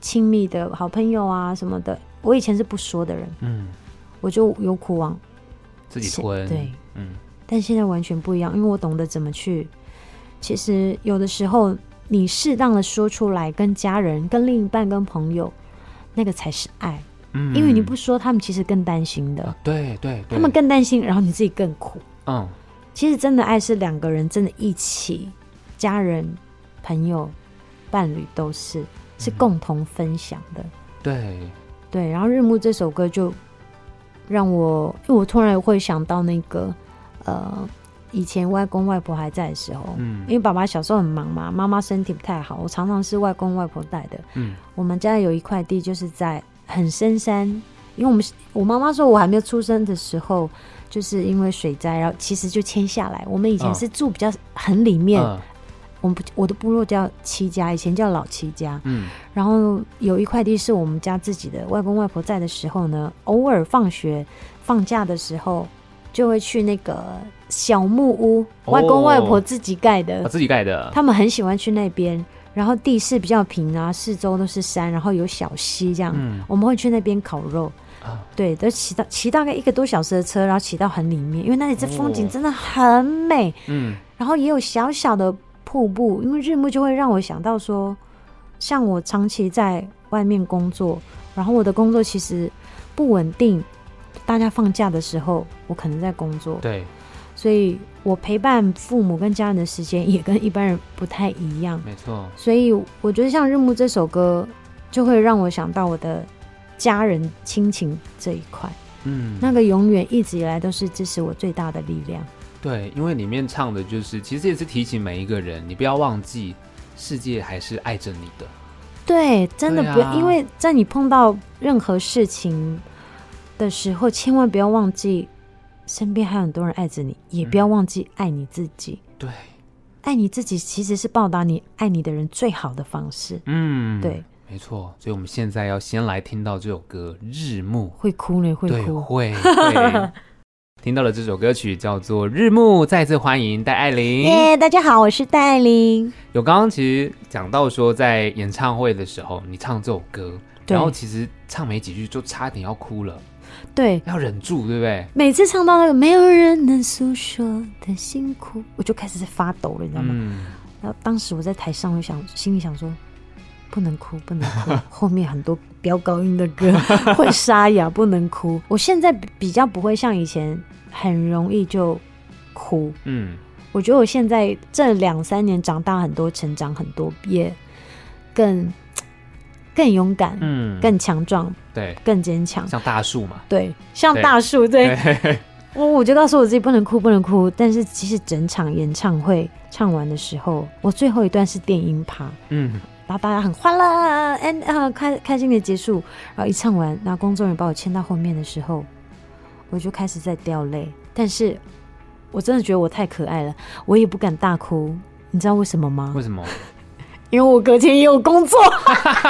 亲密的好朋友啊什么的，我以前是不说的人，嗯，我就有苦往自己吞，对，嗯，但现在完全不一样，因为我懂得怎么去，其实有的时候。你适当的说出来，跟家人、跟另一半、跟朋友，那个才是爱。嗯，因为你不说，他们其实更担心的。对对，对，他们更担心，然后你自己更苦。嗯，其实真的爱是两个人真的一起，家人、朋友、伴侣都是是共同分享的。嗯、对对，然后《日暮》这首歌就让我，因为我突然会想到那个呃。以前外公外婆还在的时候，嗯，因为爸爸小时候很忙嘛，妈妈身体不太好，我常常是外公外婆带的，嗯，我们家有一块地就是在很深山，因为我们我妈妈说我还没有出生的时候，就是因为水灾，然后其实就迁下来。我们以前是住比较很里面，嗯、我们我的部落叫七家，以前叫老七家，嗯，然后有一块地是我们家自己的，外公外婆在的时候呢，偶尔放学放假的时候。就会去那个小木屋，外公外婆自己盖的，哦，自己盖的。他们很喜欢去那边，然后地势比较平啊，四周都是山，然后有小溪这样。嗯，我们会去那边烤肉，啊，对，都骑到骑大概一个多小时的车，然后骑到很里面，因为那里这风景真的很美。嗯，然后也有小小的瀑布，因为日暮就会让我想到说，像我长期在外面工作，然后我的工作其实不稳定。大家放假的时候，我可能在工作，对，所以我陪伴父母跟家人的时间也跟一般人不太一样，没错。所以我觉得像《日暮》这首歌，就会让我想到我的家人亲情这一块，嗯，那个永远一直以来都是支持我最大的力量。对，因为里面唱的就是，其实也是提醒每一个人，你不要忘记，世界还是爱着你的。对，真的不要，啊、因为在你碰到任何事情。的时候，千万不要忘记，身边还有很多人爱着你，也不要忘记爱你自己。嗯、对，爱你自己其实是报答你爱你的人最好的方式。嗯，对，没错。所以我们现在要先来听到这首歌《日暮》，会哭呢，会哭，会。会 [laughs] 听到了这首歌曲叫做《日暮》，再次欢迎戴爱玲。耶，大家好，我是戴爱玲。有刚刚其实讲到说，在演唱会的时候，你唱这首歌，然后其实唱没几句就差点要哭了。对，要忍住，对不对？每次唱到那个没有人能诉说的辛苦，我就开始在发抖了，你知道吗？嗯、然后当时我在台上，我想心里想说，不能哭，不能哭，[laughs] 后面很多飙高音的歌 [laughs] 会沙哑，不能哭。我现在比较不会像以前很容易就哭。嗯，我觉得我现在这两三年长大很多，成长很多，也更更勇敢，嗯，更强壮，对，更坚强，像大树嘛，对，像大树，对。对 [laughs] 我我就告诉我自己不能哭，不能哭。但是其实整场演唱会唱完的时候，我最后一段是电音趴，嗯，大家很欢乐，and 啊开开心的结束。然后一唱完，然后工作人员把我牵到后面的时候，我就开始在掉泪。但是我真的觉得我太可爱了，我也不敢大哭。你知道为什么吗？为什么？因为我隔天也有工作，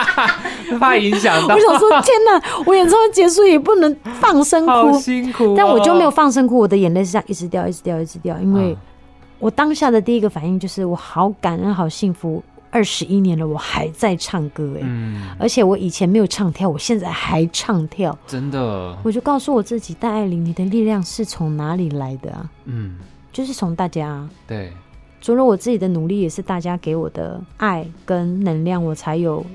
[laughs] 怕影响到。我想说，天哪！我演唱会结束也不能放声哭，辛苦哦。但我就没有放声哭，我的眼泪是这样一直掉，一直掉，一直掉。因为我当下的第一个反应就是，我好感恩，好幸福。二十一年了，我还在唱歌哎，嗯，而且我以前没有唱跳，我现在还唱跳，真的。我就告诉我自己，戴爱玲，你的力量是从哪里来的啊？嗯，就是从大家。对。除了我自己的努力，也是大家给我的爱跟能量，我才有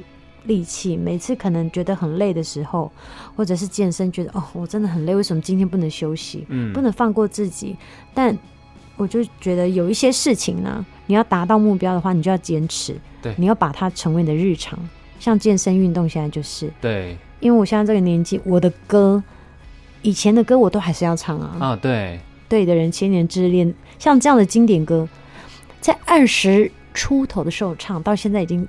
力气。每次可能觉得很累的时候，或者是健身，觉得哦，我真的很累，为什么今天不能休息？嗯，不能放过自己。但我就觉得有一些事情呢，你要达到目标的话，你就要坚持。对，你要把它成为你的日常。像健身运动，现在就是对，因为我现在这个年纪，我的歌，以前的歌我都还是要唱啊。啊，对，对的人，千年之恋，像这样的经典歌。在二十出头的时候唱，到现在已经，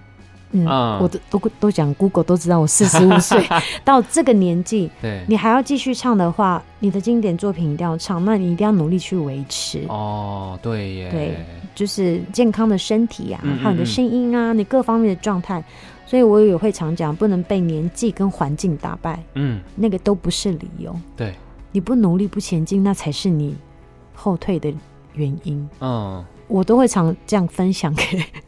嗯，嗯我都都都讲 Google 都知道我四十五岁，[laughs] 到这个年纪，对，你还要继续唱的话，你的经典作品一定要唱，那你一定要努力去维持。哦，对耶，对，就是健康的身体啊，还有你的声音啊，你各方面的状态，所以我也会常讲，不能被年纪跟环境打败，嗯，那个都不是理由。对，你不努力不前进，那才是你后退的原因。嗯。我都会常这样分享给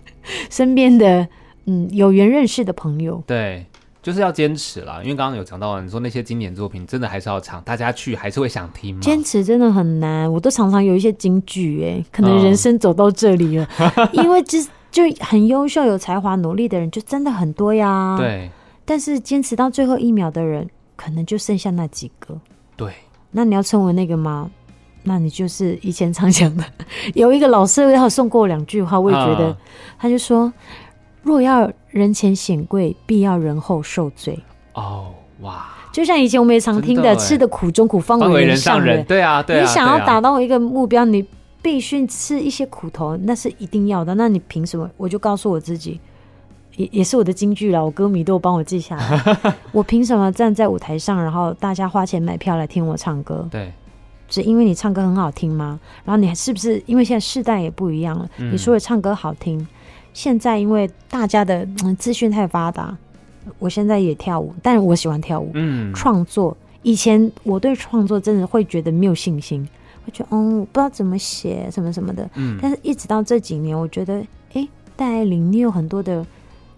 [laughs] 身边的嗯有缘认识的朋友。对，就是要坚持啦。因为刚刚有讲到，你说那些经典作品，真的还是要唱，大家去还是会想听吗？坚持真的很难。我都常常有一些金句，哎，可能人生走到这里了，嗯、[laughs] 因为就就很优秀、有才华、努力的人就真的很多呀。对，但是坚持到最后一秒的人，可能就剩下那几个。对，那你要成为那个吗？那你就是以前常讲的，[laughs] 有一个老师他送过我两句话，我也觉得，他就说：“若要人前显贵，必要人后受罪。”哦，哇！就像以前我们也常听的“吃的苦中苦，方为人上人”。对啊，对啊。你想要达到一个目标，你必须吃一些苦头，那是一定要的。那你凭什么？我就告诉我自己，也也是我的金句了。我歌迷都帮我记下来。[laughs] 我凭什么站在舞台上，然后大家花钱买票来听我唱歌？对。是因为你唱歌很好听吗？然后你是不是因为现在世代也不一样了？嗯、你说的唱歌好听，现在因为大家的资讯太发达，我现在也跳舞，但是我喜欢跳舞。嗯，创作以前我对创作真的会觉得没有信心，会觉得嗯，我不知道怎么写什么什么的。嗯，但是一直到这几年，我觉得哎，戴爱玲，你有很多的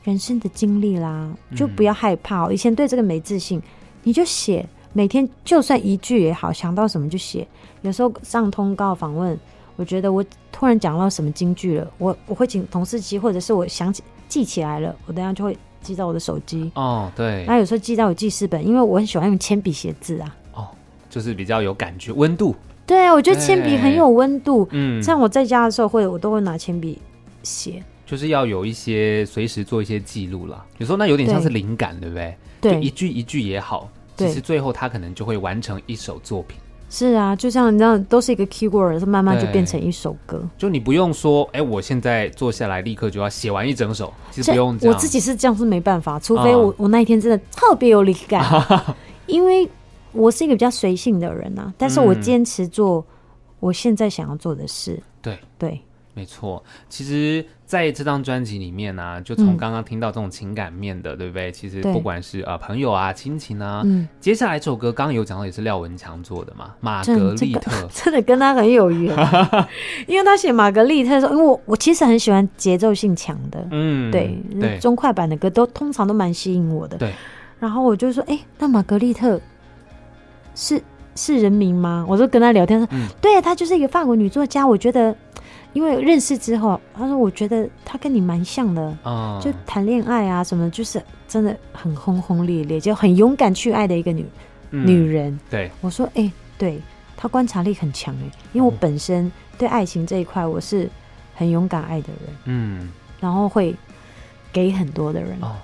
人生的经历啦，就不要害怕。以前对这个没自信，你就写。每天就算一句也好，想到什么就写。有时候上通告访问，我觉得我突然讲到什么金句了，我我会请同事记，或者是我想起记起来了，我等下就会记到我的手机。哦，对。那有时候记到我记事本，因为我很喜欢用铅笔写字啊。哦，就是比较有感觉，温度。对啊，我觉得铅笔很有温度。嗯，像我在家的时候，会我都会拿铅笔写。就是要有一些随时做一些记录啦。有时候那有点像是灵感，对，对不对？对，就一句一句也好。其实最后他可能就会完成一首作品。是啊，就像你知道，都是一个 keyword，慢慢就变成一首歌。就你不用说，哎，我现在坐下来立刻就要写完一整首，其实不用这样。我自己是这样是没办法，除非我、嗯、我那一天真的特别有灵感，因为我是一个比较随性的人啊。但是我坚持做我现在想要做的事。对、嗯、对。没错，其实在这张专辑里面呢、啊，就从刚刚听到这种情感面的，嗯、对不对？其实不管是呃朋友啊、亲情啊，嗯，接下来这首歌刚刚有讲到，也是廖文强做的嘛，《玛格丽特》真，真的跟他很有缘，[laughs] 因为他写《玛格丽特》的时候，因为我我其实很喜欢节奏性强的，嗯，对，对中快板的歌都通常都蛮吸引我的，对。然后我就说，哎，那玛格丽特是是人名吗？我就跟他聊天说，嗯、对，她就是一个法国女作家，我觉得。因为认识之后，他说我觉得他跟你蛮像的，嗯，就谈恋爱啊什么，就是真的很轰轰烈烈，就很勇敢去爱的一个女、嗯、女人。对，我说，哎、欸，对，他观察力很强哎，因为我本身对爱情这一块我是很勇敢爱的人，嗯，然后会给很多的人，哦，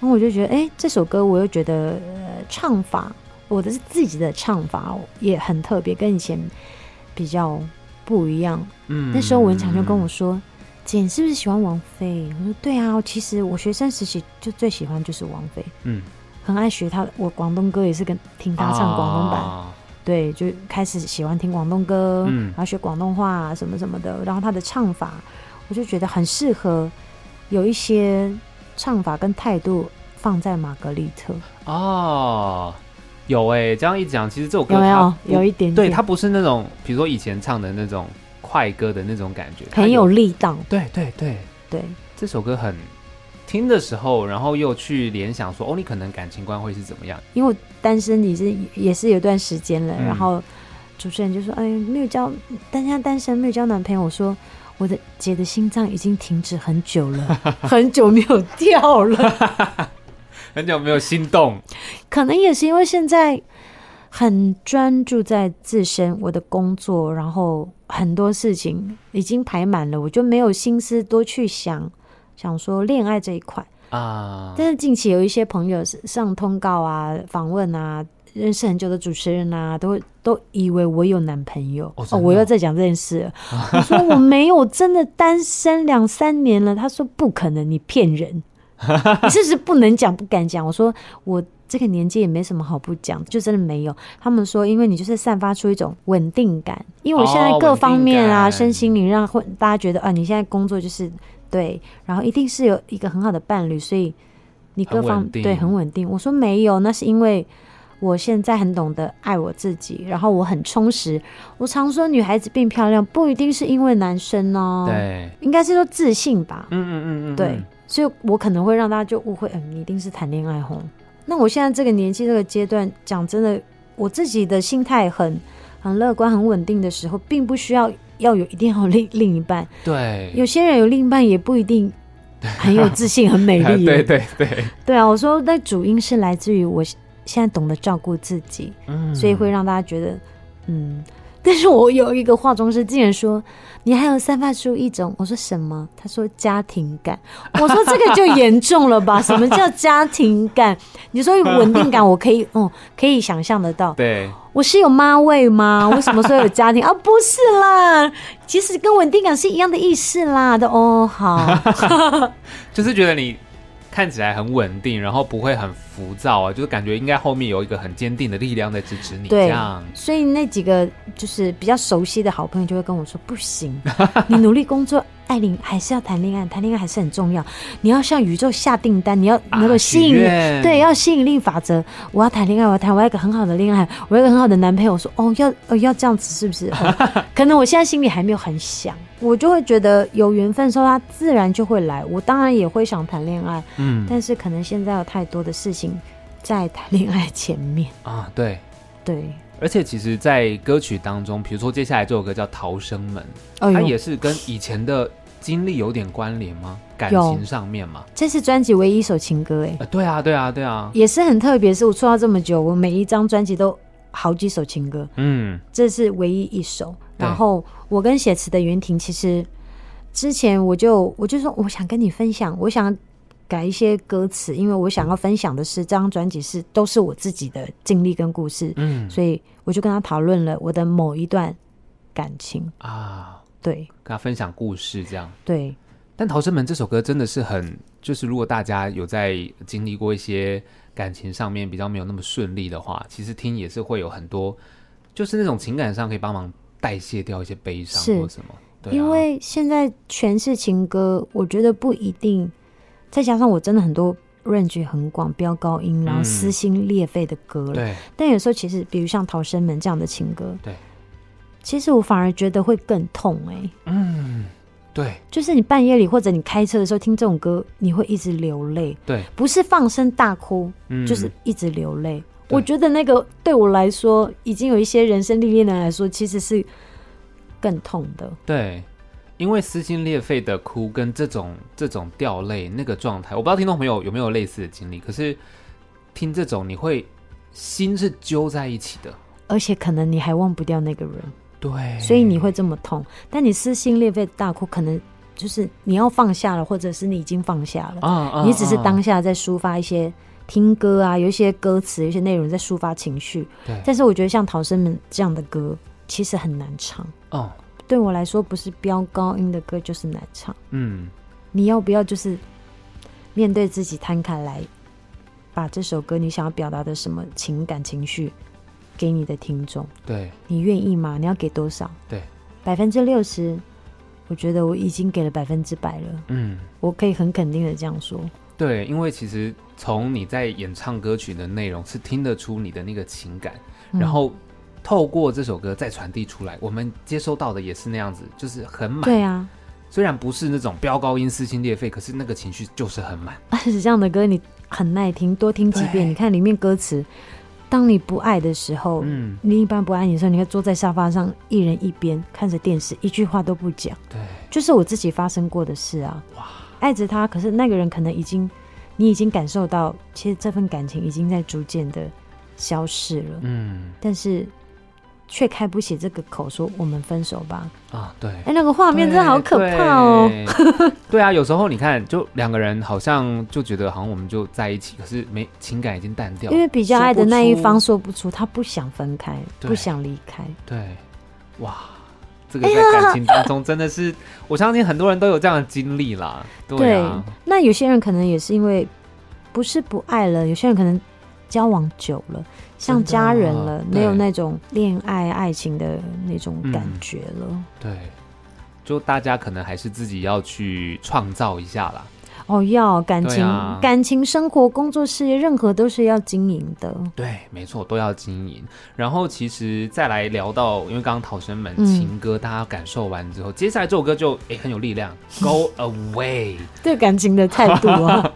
然后我就觉得，哎、欸，这首歌我又觉得、呃、唱法，我的是自己的唱法也很特别，跟以前比较。不一样，嗯，那时候文强就跟我说：“姐，你是不是喜欢王菲？”我说：“对啊，其实我学生时期就最喜欢就是王菲，嗯，很爱学她。我广东歌也是跟听她唱广东版，啊，对，就开始喜欢听广东歌，嗯，然后学广东话什么什么的。然后她的唱法，我就觉得很适合，有一些唱法跟态度放在玛格丽特哦。”有哎、欸，这样一讲，其实这首歌有没有它有一点点，对，它不是那种，比如说以前唱的那种快歌的那种感觉，很有力道。对对对对，这首歌很听的时候，然后又去联想说，哦，你可能感情观会是怎么样？因为我单身你是也是有段时间了，嗯、然后主持人就说：“哎，没有交，单身单身没有交男朋友。”我说：“我的姐的心脏已经停止很久了，[laughs] 很久没有跳了。”很久没有心动，可能也是因为现在很专注在自身我的工作，然后很多事情已经排满了，我就没有心思多去想想说恋爱这一块啊。但是近期有一些朋友上通告啊、访问啊、认识很久的主持人啊，都都以为我有男朋友哦，哦。我又在讲这件事了，[laughs] 我说我没有，真的单身两三年了。他说不可能，你骗人。[laughs] 你是不是不能讲，不敢讲？我说我这个年纪也没什么好不讲，就真的没有。他们说，因为你就是散发出一种稳定感，因为我现在各方面啊，身心灵让会大家觉得啊，你现在工作就是对，然后一定是有一个很好的伴侣，所以你各方对很稳定。我说没有，那是因为我现在很懂得爱我自己，然后我很充实。我常说，女孩子变漂亮不一定是因为男生哦，对，应该是说自信吧。嗯嗯嗯嗯，对。所以我可能会让大家就误会，嗯，你一定是谈恋爱红。那我现在这个年纪这个阶段，讲真的，我自己的心态很很乐观、很稳定的时候，并不需要要有一定要有另另一半。对，有些人有另一半也不一定很有自信、很美丽。[laughs] 对对对，对啊，我说那主因是来自于我现在懂得照顾自己，嗯，所以会让大家觉得，嗯。但是我有一个化妆师竟然说，你还有散发出一种，我说什么？他说家庭感，我说这个就严重了吧？[laughs] 什么叫家庭感？你说稳定感，我可以，哦，[laughs] 可以想象得到。对，我是有妈味吗？我什么时候有家庭啊？[laughs] 不是啦，其实跟稳定感是一样的意思啦。的哦，好，就是觉得你。看起来很稳定，然后不会很浮躁啊，就是感觉应该后面有一个很坚定的力量在支持你。对，这样，所以那几个就是比较熟悉的好朋友就会跟我说：“不行，[laughs] 你努力工作，艾琳还是要谈恋爱，谈恋爱还是很重要。你要向宇宙下订单，你要能够吸引对，要吸引力法则。我要谈恋爱，我要谈，我要一个很好的恋爱，我要一个很好的男朋友。我说哦，要哦要这样子是不是、哦？[laughs] 可能我现在心里还没有很想。”我就会觉得有缘分的时候，他自然就会来。我当然也会想谈恋爱，嗯，但是可能现在有太多的事情在谈恋爱前面 [laughs] 啊。对，对。而且其实，在歌曲当中，比如说接下来这首歌叫《逃生门》，哦，它也是跟以前的经历有点关联吗？感情上面吗？这是专辑唯一一首情歌，哎、呃，对啊，对啊，对啊，也是很特别。是我出道这么久，我每一张专辑都好几首情歌，嗯，这是唯一一首。然后我跟写词的袁婷，其实之前我就我就说，我想跟你分享，我想改一些歌词，因为我想要分享的是这张专辑是都是我自己的经历跟故事，嗯，所以我就跟他讨论了我的某一段感情。啊，对，跟他分享故事这样，对。但《逃生门》这首歌真的是很，就是如果大家有在经历过一些感情上面比较没有那么顺利的话，其实听也是会有很多，就是那种情感上可以帮忙。代谢掉一些悲伤或什么，对啊，因为现在全是情歌，我觉得不一定。再加上我真的很多 range 很广，飙高音，然后撕心裂肺的歌了。对、嗯，但有时候其实，比如像《逃生门》这样的情歌，对，其实我反而觉得会更痛哎、欸。嗯，对，就是你半夜里或者你开车的时候听这种歌，你会一直流泪。对，不是放声大哭，嗯、就是一直流泪。我觉得那个对我来说，已经有一些人生历练的来说，其实是更痛的。对，因为撕心裂肺的哭跟这种这种掉泪那个状态，我不知道听众朋友有没有类似的经历。可是听这种，你会心是揪在一起的，而且可能你还忘不掉那个人。对，所以你会这么痛。但你撕心裂肺大哭，可能就是你要放下了，或者是你已经放下了。啊啊、你只是当下在抒发一些听歌啊，有一些歌词，有一些内容在抒发情绪。对。但是我觉得像逃生门这样的歌，其实很难唱。哦。对我来说，不是飙高音的歌就是难唱。嗯，你要不要就是面对自己摊开来，把这首歌你想要表达的什么情感情绪给你的听众？对，你愿意吗？你要给多少？对，百分之六十，我觉得我已经给了百分之百了。嗯，我可以很肯定的这样说。对，因为其实从你在演唱歌曲的内容是听得出你的那个情感，嗯、然后。透过这首歌再传递出来，我们接收到的也是那样子，就是很满。对啊，虽然不是那种飙高音撕心裂肺，可是那个情绪就是很满。而且这样的歌你很耐听，多听几遍。你看里面歌词，当你不爱的时候，嗯，你一般不爱你的时候，你会坐在沙发上，一人一边看着电视，一句话都不讲。对，就是我自己发生过的事啊。哇，爱着他，可是那个人可能已经，你已经感受到，其实这份感情已经在逐渐的消逝了。嗯，但是。却开不起这个口，说我们分手吧。啊，对，哎，那个画面真的好可怕哦。对，[laughs] 对啊，有时候你看，就两个人好像就觉得好像我们就在一起，可是没情感已经淡掉。因为比较爱的那一方说不出，他不想分开，不想离开。对，哇，这个在感情当中真的是，哎、我相信很多人都有这样的经历啦。对啊，对，那有些人可能也是因为不是不爱了，有些人可能交往久了。像家人了，没有那种恋爱爱情的那种感觉了。嗯。对，就大家可能还是自己要去创造一下啦。哦，要感情、啊、感情生活、工作事业，任何都是要经营的。对，没错，都要经营。然后，其实再来聊到，因为刚刚逃生门情歌，嗯、大家感受完之后，接下来这首歌就哎很有力量，[laughs] Go Away。对感情的态度啊，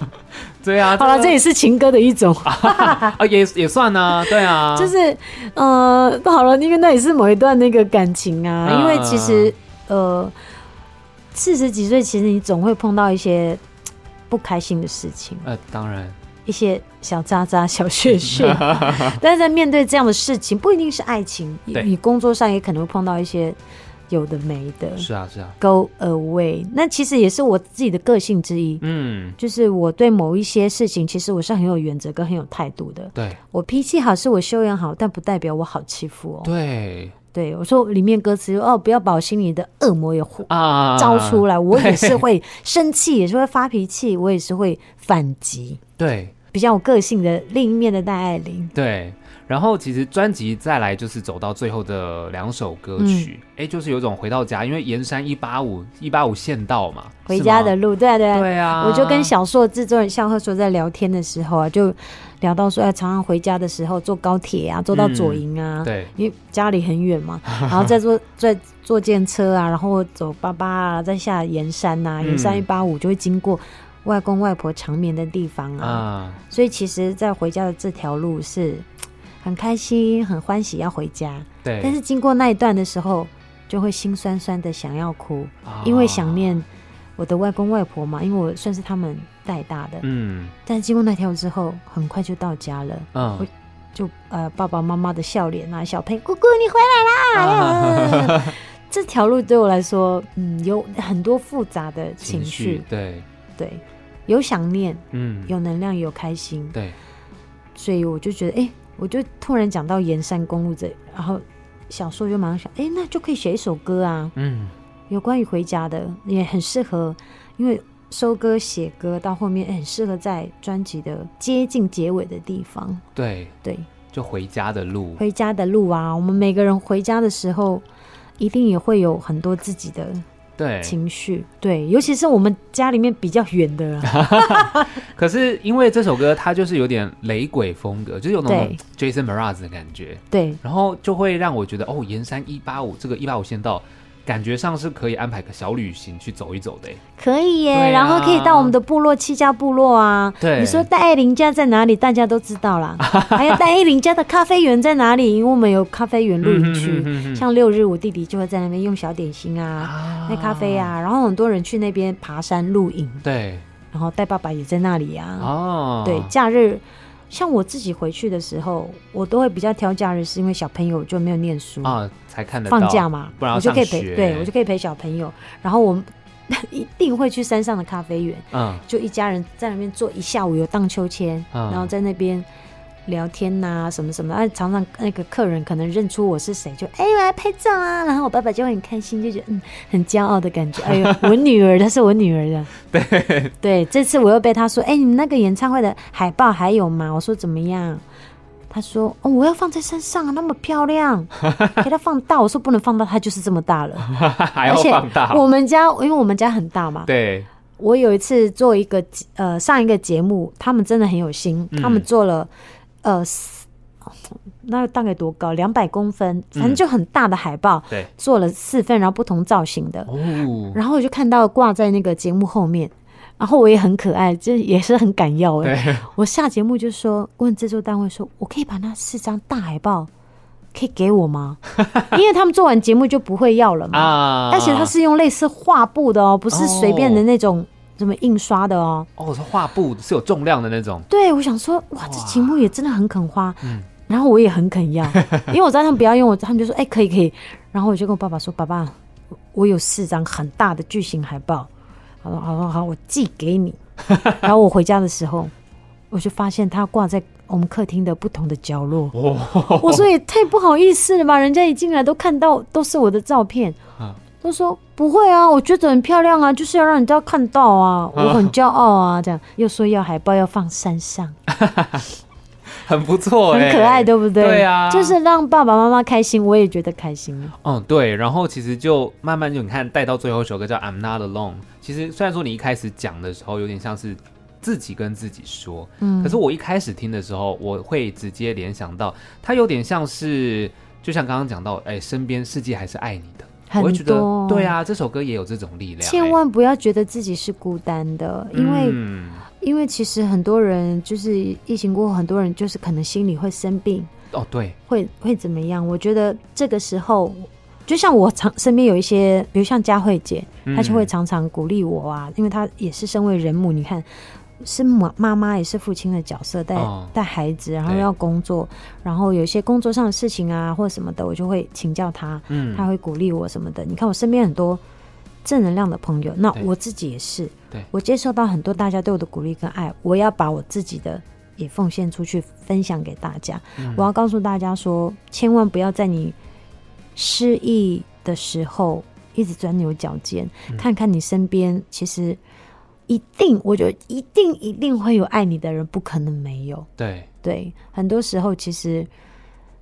对啊。好了，这也是情歌的一种啊，也也算啊，对啊。就是呃，好了，因为那也是某一段那个感情啊，因为其实呃，四十几岁，其实你总会碰到一些。不开心的事情，呃，当然一些小渣渣、小屑屑，[laughs] 但是在面对这样的事情，不一定是爱情，你你工作上也可能会碰到一些有的没的。是啊，是啊，Go away。那其实也是我自己的个性之一，嗯，就是我对某一些事情，其实我是很有原则跟很有态度的。对，我脾气好，是我修养好，但不代表我好欺负哦。对。对，我说里面歌词哦，不要把我心里的恶魔也啊招出来，[laughs] 我也是会生气，也是会发脾气，我也是会反击。对，比较有个性的另一面的戴爱玲。对，然后其实专辑再来就是走到最后的两首歌曲，哎、嗯，就是有种回到家，因为盐山一八五一八五县道嘛，回家的路，对啊对。啊，对啊，我就跟小硕制作人向贺说，在聊天的时候啊，就。聊到说，要常常回家的时候坐高铁啊，坐到左营啊，嗯，对，因为家里很远嘛，[laughs] 然后再坐再坐电车啊，然后走八八啊，再下盐山呐，盐山一八五就会经过外公外婆长眠的地方啊，嗯，所以其实，在回家的这条路是很开心、很欢喜要回家，对，但是经过那一段的时候，就会心酸酸的想要哭，哦，因为想念我的外公外婆嘛，因为我算是他们。带大的，嗯，但是经过那条之后，很快就到家了，嗯，就呃爸爸妈妈的笑脸啊，小朋友姑姑你回来啦，啊、[laughs] 这条路对我来说，嗯，有很多复杂的情绪，对。对，有想念，嗯，有能量，有开心，对，所以我就觉得，哎、欸，我就突然讲到盐山公路这，然后小时候就马上想，哎、欸，那就可以写一首歌啊，嗯，有关于回家的，也很适合，因为。收歌写歌到后面，欸、很适合在专辑的接近结尾的地方。对对，就回家的路，回家的路啊！我们每个人回家的时候，一定也会有很多自己的对情绪。对，尤其是我们家里面比较远的。[laughs] 可是因为这首歌，它就是有点雷鬼风格，就是有那种 Jason Mraz 的感觉。对，然后就会让我觉得，哦，盐山一八五这个一八五县道。感觉上是可以安排个小旅行去走一走的。可以耶，啊、然后可以到我们的部落七家部落啊。对，你说戴爱玲家在哪里？大家都知道啦。[laughs] 还有戴爱玲家的咖啡园在哪里？因为我们有咖啡园露营区，像六日我弟弟就会在那边用小点心啊，卖、啊、咖啡啊，然后很多人去那边爬山露营。对，然后戴爸爸也在那里啊。哦，对，假日。像我自己回去的时候，我都会比较挑假日，是因为小朋友就没有念书啊，才看得到放假嘛，不然我就可以陪，对我就可以陪小朋友。然后我们 [laughs] 一定会去山上的咖啡园，嗯，就一家人在那边坐一下午，有荡秋千，嗯、然后在那边。聊天呐、啊，什么什么，啊，常常那个客人可能认出我是谁，就哎，我来拍照啊，然后我爸爸就会很开心，就觉得嗯，很骄傲的感觉。[laughs] 哎呦，我女儿，她是我女儿的。[laughs] 对对，这次我又被他说，哎，你们那个演唱会的海报还有吗？我说怎么样？他说哦，我要放在身上，那么漂亮，[laughs] 给他放大。我说不能放大，它就是这么大了，还要放大。我们家因为我们家很大嘛，对。我有一次做一个呃上一个节目，他们真的很有心，嗯、他们做了。呃，那大概多高？两百公分，反正就很大的海报。对，做了四份，然后不同造型的。哦，然后我就看到挂在那个节目后面，然后我也很可爱，就也是很敢要哎。对，我下节目就说问制作单位说，我可以把那四张大海报可以给我吗？[laughs] 因为他们做完节目就不会要了嘛。[laughs] 啊，而且它是用类似画布的哦，不是随便的那种。怎么印刷的哦？哦，是画布，是有重量的那种。对，我想说，哇，这节目也真的很肯花。嗯，然后我也很肯要，[laughs] 因为我知道他们不要用，我他们就说，哎、欸，可以可以。然后我就跟我爸爸说，爸爸，我有四张很大的巨型海报。好了好了好，我寄给你。[laughs] 然后我回家的时候，我就发现它挂在我们客厅的不同的角落。哦，我说也太不好意思了吧，人家一进来都看到都是我的照片。啊他说不会啊，我觉得很漂亮啊，就是要让人家看到啊，我很骄傲啊，这样又说要海报要放山上，[laughs] 很不错，很可爱，对不对？对啊，就是让爸爸妈妈开心，我也觉得开心。嗯，对。然后其实就慢慢就你看带到最后一首歌叫《I'm Not Alone》，其实虽然说你一开始讲的时候有点像是自己跟自己说，嗯，可是我一开始听的时候，我会直接联想到它有点像是，就像刚刚讲到，哎，身边世界还是爱你的。很多，我觉得对啊，这首歌也有这种力量。千万不要觉得自己是孤单的，因为、嗯、因为其实很多人就是疫情过后，很多人就是可能心里会生病哦，对，会会怎么样？我觉得这个时候，就像我常身边有一些，比如像佳慧姐，她就会常常鼓励我啊，嗯、因为她也是身为人母，你看。是妈妈妈也是父亲的角色，带带孩子，然后要工作，然后有一些工作上的事情啊，或什么的，我就会请教他，嗯，他会鼓励我什么的。你看我身边很多正能量的朋友，那我自己也是，对，我接受到很多大家对我的鼓励跟爱，我要把我自己的也奉献出去，分享给大家。我要告诉大家说，千万不要在你失意的时候一直钻牛角尖，看看你身边其实。一定，我觉得一定一定会有爱你的人，不可能没有。对对，很多时候其实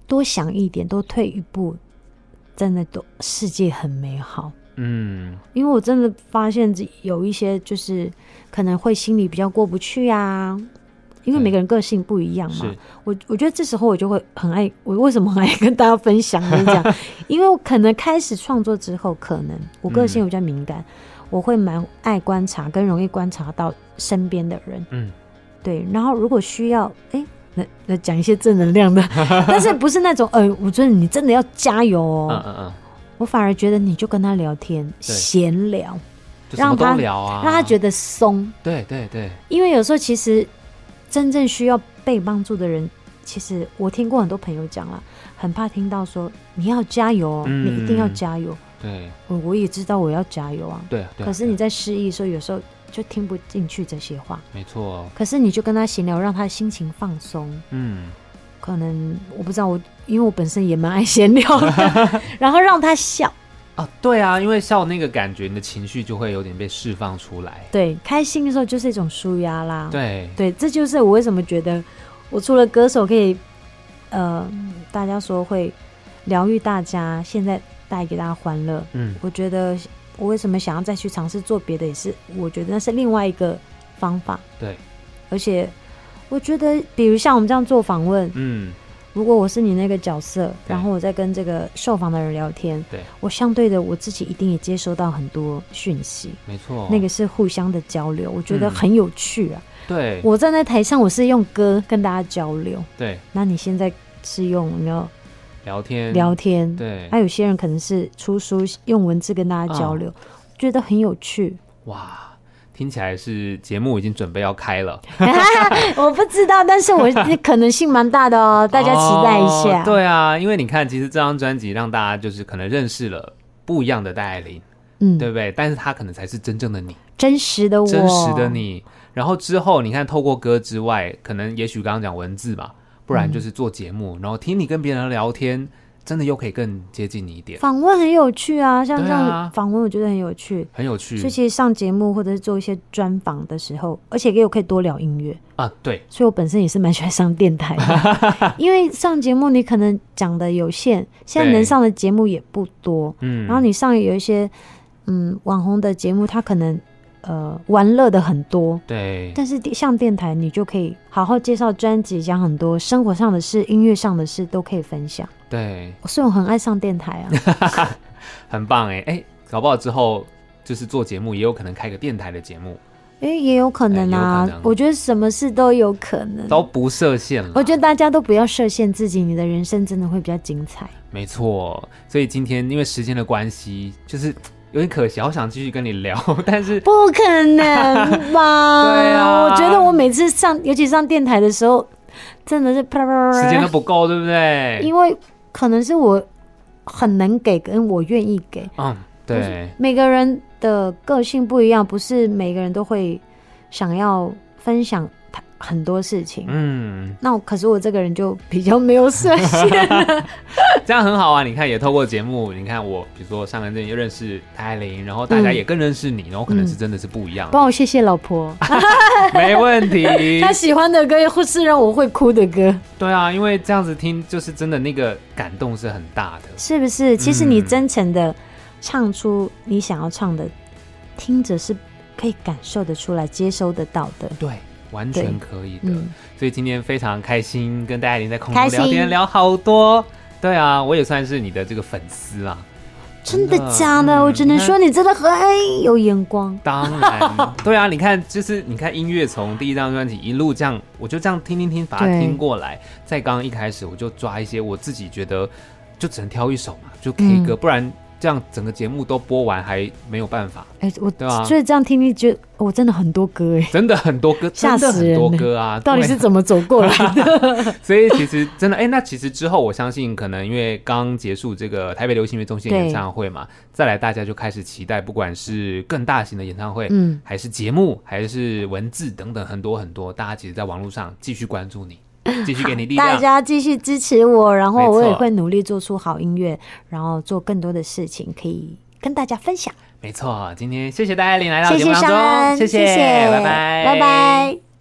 多想一点，多退一步，真的都世界很美好。嗯，因为我真的发现有一些就是可能会心里比较过不去啊，因为每个人个性不一样嘛。我我觉得这时候我就会很爱，我为什么很爱跟大家分享跟你讲？[laughs] 因为我可能开始创作之后，可能我个性比较敏感。嗯我会蛮爱观察，跟容易观察到身边的人，嗯，对。然后如果需要，哎，那那讲一些正能量的，[laughs] 但是不是那种，呃，我觉得你真的要加油哦。嗯嗯嗯。我反而觉得你就跟他聊天，闲聊，让他聊啊，让他觉得松。对对对。因为有时候其实真正需要被帮助的人，其实我听过很多朋友讲了，很怕听到说你要加油，你一定要加油。对，我我也知道我要加油啊。对，可是你在失意的时候，有时候就听不进去这些话。没错。可是你就跟他闲聊，让他的心情放松。嗯。可能我不知道，我因为我本身也蛮爱闲聊的，[laughs] 然后让他笑。啊，对啊，因为笑那个感觉，你的情绪就会有点被释放出来。对，开心的时候就是一种舒压啦。对对，这就是我为什么觉得我除了歌手可以，呃，大家说会疗愈大家，现在。带给大家欢乐，嗯，我觉得我为什么想要再去尝试做别的，也是我觉得那是另外一个方法，对，而且我觉得，比如像我们这样做访问，嗯，如果我是你那个角色，然后我在跟这个受访的人聊天，对，我相对的我自己一定也接收到很多讯息，没错，那个是互相的交流，我觉得很有趣啊。嗯、对，我站在台上，我是用歌跟大家交流，对，那你现在是用聊天？聊天，对，还有些人可能是出书用文字跟大家交流，嗯、觉得很有趣。哇。听起来是节目已经准备要开了，[laughs] 我不知道，但是我可能性蛮大的哦，[laughs] 大家期待一下。哦。对啊，因为你看，其实这张专辑让大家就是可能认识了不一样的戴爱玲，嗯，对不对？但是他可能才是真正的你，真实的我，真实的你。然后之后你看，透过歌之外，可能也许刚刚讲文字吧，不然就是做节目，嗯、然后听你跟别人聊天。真的又可以更接近你一点。访问很有趣啊，像这样访问，我觉得很有趣，很有趣。所以其实上节目或者是做一些专访的时候，而且又可以多聊音乐啊。对，所以我本身也是蛮喜欢上电台的，[laughs] 因为上节目你可能讲的有限，现在能上的节目也不多。嗯，然后你上有一些嗯网红的节目，他可能。呃，玩乐的很多，对，但是像电台，你就可以好好介绍专辑，讲很多生活上的事、音乐上的事都可以分享。对，所以我很爱上电台啊，[laughs] 很棒哎哎，搞不好之后就是做节目，也有可能开个电台的节目，哎，也有可能啊。我觉得什么事都有可能，都不设限了。我觉得大家都不要设限自己，你的人生真的会比较精彩。没错，所以今天因为时间的关系，就是。有点可惜，好想继续跟你聊，[laughs] 但是不可能吧？[laughs] 对啊，我觉得我每次上，尤其上电台的时候，真的是啪啪啪，时间都不够，对不对？因为可能是我很能给，跟我愿意给。嗯，对。每个人的个性不一样，不是每个人都会想要分享。很多事情，嗯，那我可是我这个人就比较没有设限，[laughs] 这样很好啊！你看，也透过节目，你看我，比如说上个阵又认识戴爱玲，然后大家也更认识你，然后可能是真的是不一样。帮我谢谢老婆，[laughs] [laughs] 没问题。他喜欢的歌或是让我会哭的歌，对啊，因为这样子听就是真的那个感动是很大的，是不是？其实你真诚的唱出你想要唱的，听着是可以感受得出来、接收得到的，对。完全可以的，嗯、所以今天非常开心跟戴爱玲在空中聊天，聊好多。对啊，我也算是你的这个粉丝啦。真的假的？嗯、我只能说你真的很有眼光。当然，对啊，你看，就是你看音乐从第一张专辑一路这样，我就这样听听听，把它听过来。在刚刚一开始，我就抓一些我自己觉得，就只能挑一首嘛，就 K 歌，嗯、不然。这样整个节目都播完还没有办法，哎、欸，我对吧？所以这样听听，觉得我真的很多歌哎，真的很多歌，吓死人，很多歌啊！到底是怎么走过来的？[laughs] 所以其实真的，哎、欸，那其实之后我相信，可能因为刚结束这个台北流行音乐中心演唱会嘛，再来大家就开始期待，不管是更大型的演唱会，嗯，还是节目，还是文字等等很多很多，大家其实在网络上继续关注你。[laughs] 继续给你力量，大家继续支持我，然后我也会努力做出好音乐，然后做更多的事情可以跟大家分享。没错，今天谢谢戴爱玲来到节目当中，谢谢，谢谢，拜拜，拜拜。